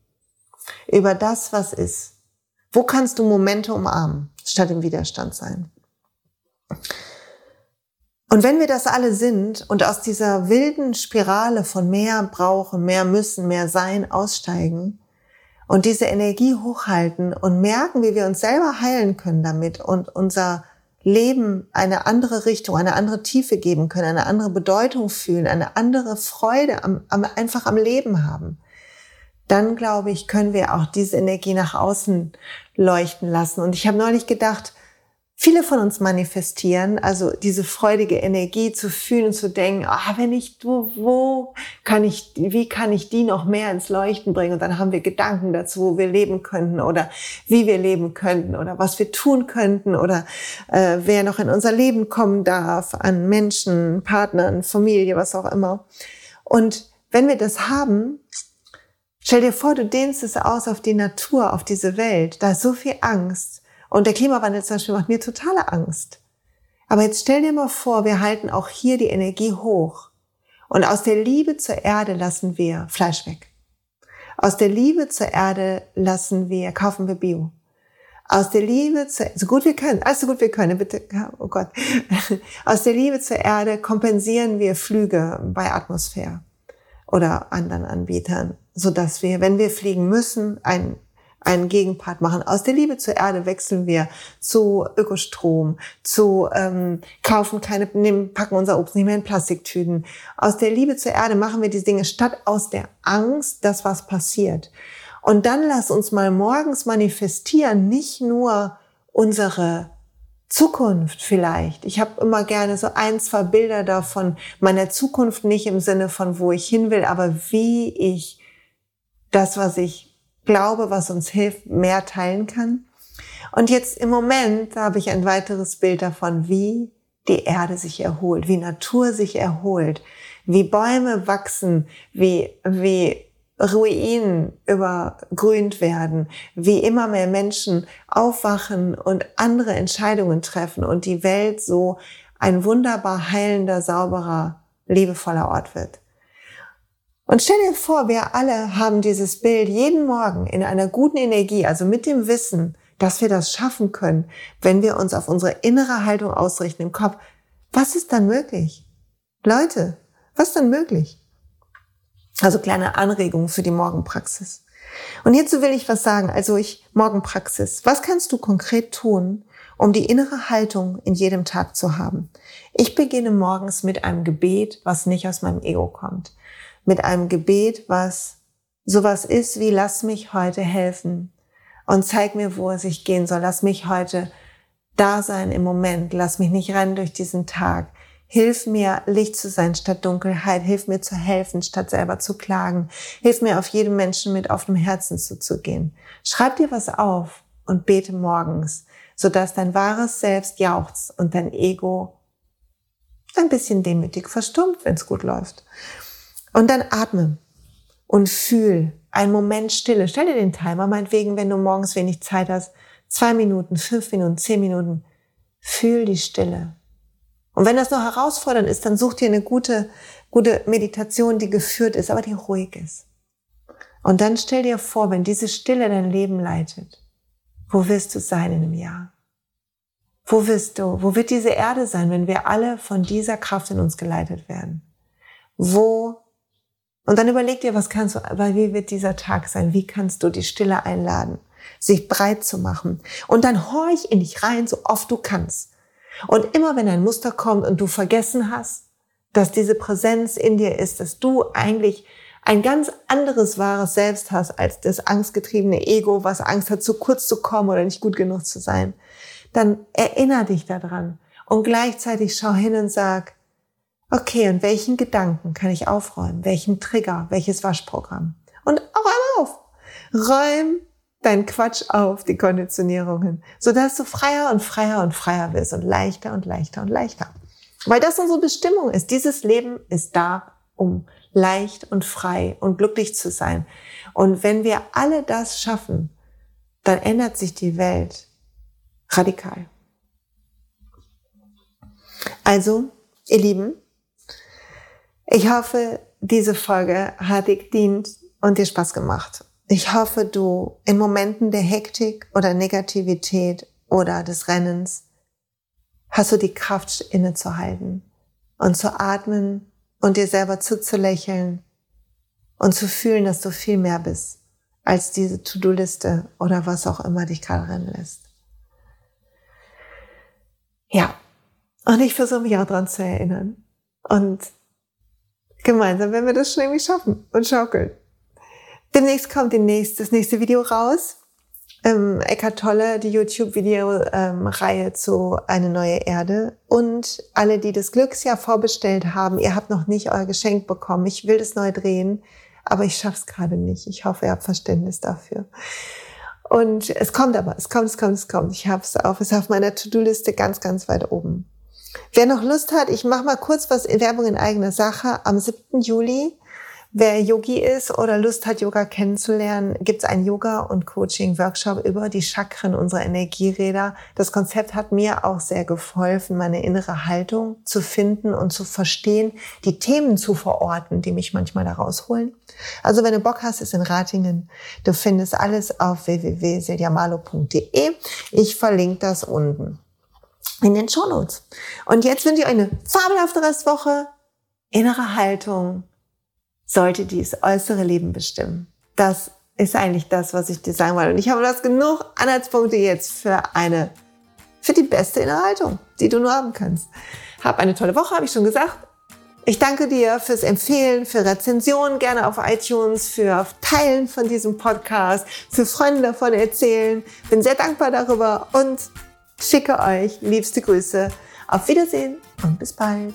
Über das, was ist. Wo kannst du Momente umarmen, statt im Widerstand sein? Und wenn wir das alle sind und aus dieser wilden Spirale von mehr brauchen, mehr müssen, mehr sein aussteigen und diese Energie hochhalten und merken, wie wir uns selber heilen können damit und unser Leben eine andere Richtung, eine andere Tiefe geben können, eine andere Bedeutung fühlen, eine andere Freude am, am, einfach am Leben haben, dann glaube ich, können wir auch diese Energie nach außen leuchten lassen. Und ich habe neulich gedacht, viele von uns manifestieren, also diese freudige Energie zu fühlen und zu denken, ah, wenn ich, wo, wo kann ich, wie kann ich die noch mehr ins Leuchten bringen? Und dann haben wir Gedanken dazu, wo wir leben könnten oder wie wir leben könnten oder was wir tun könnten oder äh, wer noch in unser Leben kommen darf an Menschen, Partnern, Familie, was auch immer. Und wenn wir das haben, stell dir vor, du dehnst es aus auf die Natur, auf diese Welt. Da ist so viel Angst und der Klimawandel zum Beispiel macht mir totale Angst. Aber jetzt stell dir mal vor, wir halten auch hier die Energie hoch. Und aus der Liebe zur Erde lassen wir Fleisch weg. Aus der Liebe zur Erde lassen wir, kaufen wir Bio. Aus der Liebe zur, so gut wir können, alles so gut wir können, bitte, oh Gott. Aus der Liebe zur Erde kompensieren wir Flüge bei Atmosphäre oder anderen Anbietern, so dass wir, wenn wir fliegen müssen, ein einen Gegenpart machen. Aus der Liebe zur Erde wechseln wir zu Ökostrom, zu ähm, kaufen keine, nehmen, packen unser Obst nicht mehr in Plastiktüten. Aus der Liebe zur Erde machen wir diese Dinge statt aus der Angst, dass was passiert. Und dann lass uns mal morgens manifestieren, nicht nur unsere Zukunft vielleicht. Ich habe immer gerne so ein, zwei Bilder davon meiner Zukunft, nicht im Sinne von, wo ich hin will, aber wie ich das, was ich Glaube, was uns hilft, mehr teilen kann. Und jetzt im Moment habe ich ein weiteres Bild davon, wie die Erde sich erholt, wie Natur sich erholt, wie Bäume wachsen, wie, wie Ruinen übergrünt werden, wie immer mehr Menschen aufwachen und andere Entscheidungen treffen und die Welt so ein wunderbar heilender, sauberer, liebevoller Ort wird. Und stell dir vor, wir alle haben dieses Bild jeden Morgen in einer guten Energie, also mit dem Wissen, dass wir das schaffen können, wenn wir uns auf unsere innere Haltung ausrichten im Kopf. Was ist dann möglich? Leute, was ist dann möglich? Also kleine Anregung für die Morgenpraxis. Und hierzu will ich was sagen. Also ich, Morgenpraxis. Was kannst du konkret tun, um die innere Haltung in jedem Tag zu haben? Ich beginne morgens mit einem Gebet, was nicht aus meinem Ego kommt mit einem Gebet, was sowas ist wie, lass mich heute helfen und zeig mir, wo es sich gehen soll. Lass mich heute da sein im Moment. Lass mich nicht rennen durch diesen Tag. Hilf mir, Licht zu sein statt Dunkelheit. Hilf mir zu helfen, statt selber zu klagen. Hilf mir, auf jedem Menschen mit offenem Herzen zuzugehen. Schreib dir was auf und bete morgens, sodass dein wahres Selbst jauchzt und dein Ego ein bisschen demütig verstummt, wenn es gut läuft. Und dann atme und fühl einen Moment Stille. Stell dir den Timer, meinetwegen, wenn du morgens wenig Zeit hast, zwei Minuten, fünf Minuten, zehn Minuten. Fühl die Stille. Und wenn das noch herausfordernd ist, dann such dir eine gute, gute Meditation, die geführt ist, aber die ruhig ist. Und dann stell dir vor, wenn diese Stille dein Leben leitet, wo wirst du sein in einem Jahr? Wo wirst du, wo wird diese Erde sein, wenn wir alle von dieser Kraft in uns geleitet werden? Wo und dann überleg dir, was kannst du, weil wie wird dieser Tag sein? Wie kannst du die Stille einladen, sich breit zu machen? Und dann horch in dich rein, so oft du kannst. Und immer wenn ein Muster kommt und du vergessen hast, dass diese Präsenz in dir ist, dass du eigentlich ein ganz anderes wahres Selbst hast als das angstgetriebene Ego, was Angst hat, zu kurz zu kommen oder nicht gut genug zu sein, dann erinnere dich daran und gleichzeitig schau hin und sag, Okay, und welchen Gedanken kann ich aufräumen? Welchen Trigger? Welches Waschprogramm? Und auch auf. Räum dein Quatsch auf, die Konditionierungen, sodass du freier und freier und freier wirst und leichter und leichter und leichter. Weil das unsere Bestimmung ist. Dieses Leben ist da, um leicht und frei und glücklich zu sein. Und wenn wir alle das schaffen, dann ändert sich die Welt radikal. Also, ihr Lieben, ich hoffe, diese Folge hat dir gedient und dir Spaß gemacht. Ich hoffe, du in Momenten der Hektik oder Negativität oder des Rennens hast du die Kraft innezuhalten und zu atmen und dir selber zuzulächeln und zu fühlen, dass du viel mehr bist als diese To-Do-Liste oder was auch immer dich gerade rennen lässt. Ja, und ich versuche mich auch dran zu erinnern. Und Gemeinsam werden wir das schon irgendwie schaffen und schaukeln. Demnächst kommt demnächst das nächste Video raus. Ähm, Eckart Tolle, die YouTube-Video-Reihe ähm, zu Eine neue Erde. Und alle, die das Glücksjahr vorbestellt haben, ihr habt noch nicht euer Geschenk bekommen. Ich will das neu drehen, aber ich schaff's gerade nicht. Ich hoffe, ihr habt Verständnis dafür. Und es kommt aber, es kommt, es kommt, es kommt. Ich habe es auf, es ist auf meiner To-Do-Liste ganz, ganz weit oben. Wer noch Lust hat, ich mache mal kurz was in Werbung in eigener Sache. Am 7. Juli, wer Yogi ist oder Lust hat, Yoga kennenzulernen, gibt es einen Yoga- und Coaching-Workshop über die Chakren unserer Energieräder. Das Konzept hat mir auch sehr geholfen, meine innere Haltung zu finden und zu verstehen, die Themen zu verorten, die mich manchmal da rausholen. Also wenn du Bock hast, ist in Ratingen. Du findest alles auf www.seljamalo.de. Ich verlinke das unten in den Shownotes. Und jetzt wünsche ich euch eine fabelhafte Restwoche. Innere Haltung sollte dies äußere Leben bestimmen. Das ist eigentlich das, was ich dir sagen wollte. Und ich habe das genug Anhaltspunkte jetzt für eine, für die beste innere Haltung, die du nur haben kannst. Hab eine tolle Woche, habe ich schon gesagt. Ich danke dir fürs Empfehlen, für Rezensionen gerne auf iTunes, für Teilen von diesem Podcast, für Freunde davon erzählen. Bin sehr dankbar darüber und schicke euch liebste Grüße. Auf Wiedersehen und bis bald.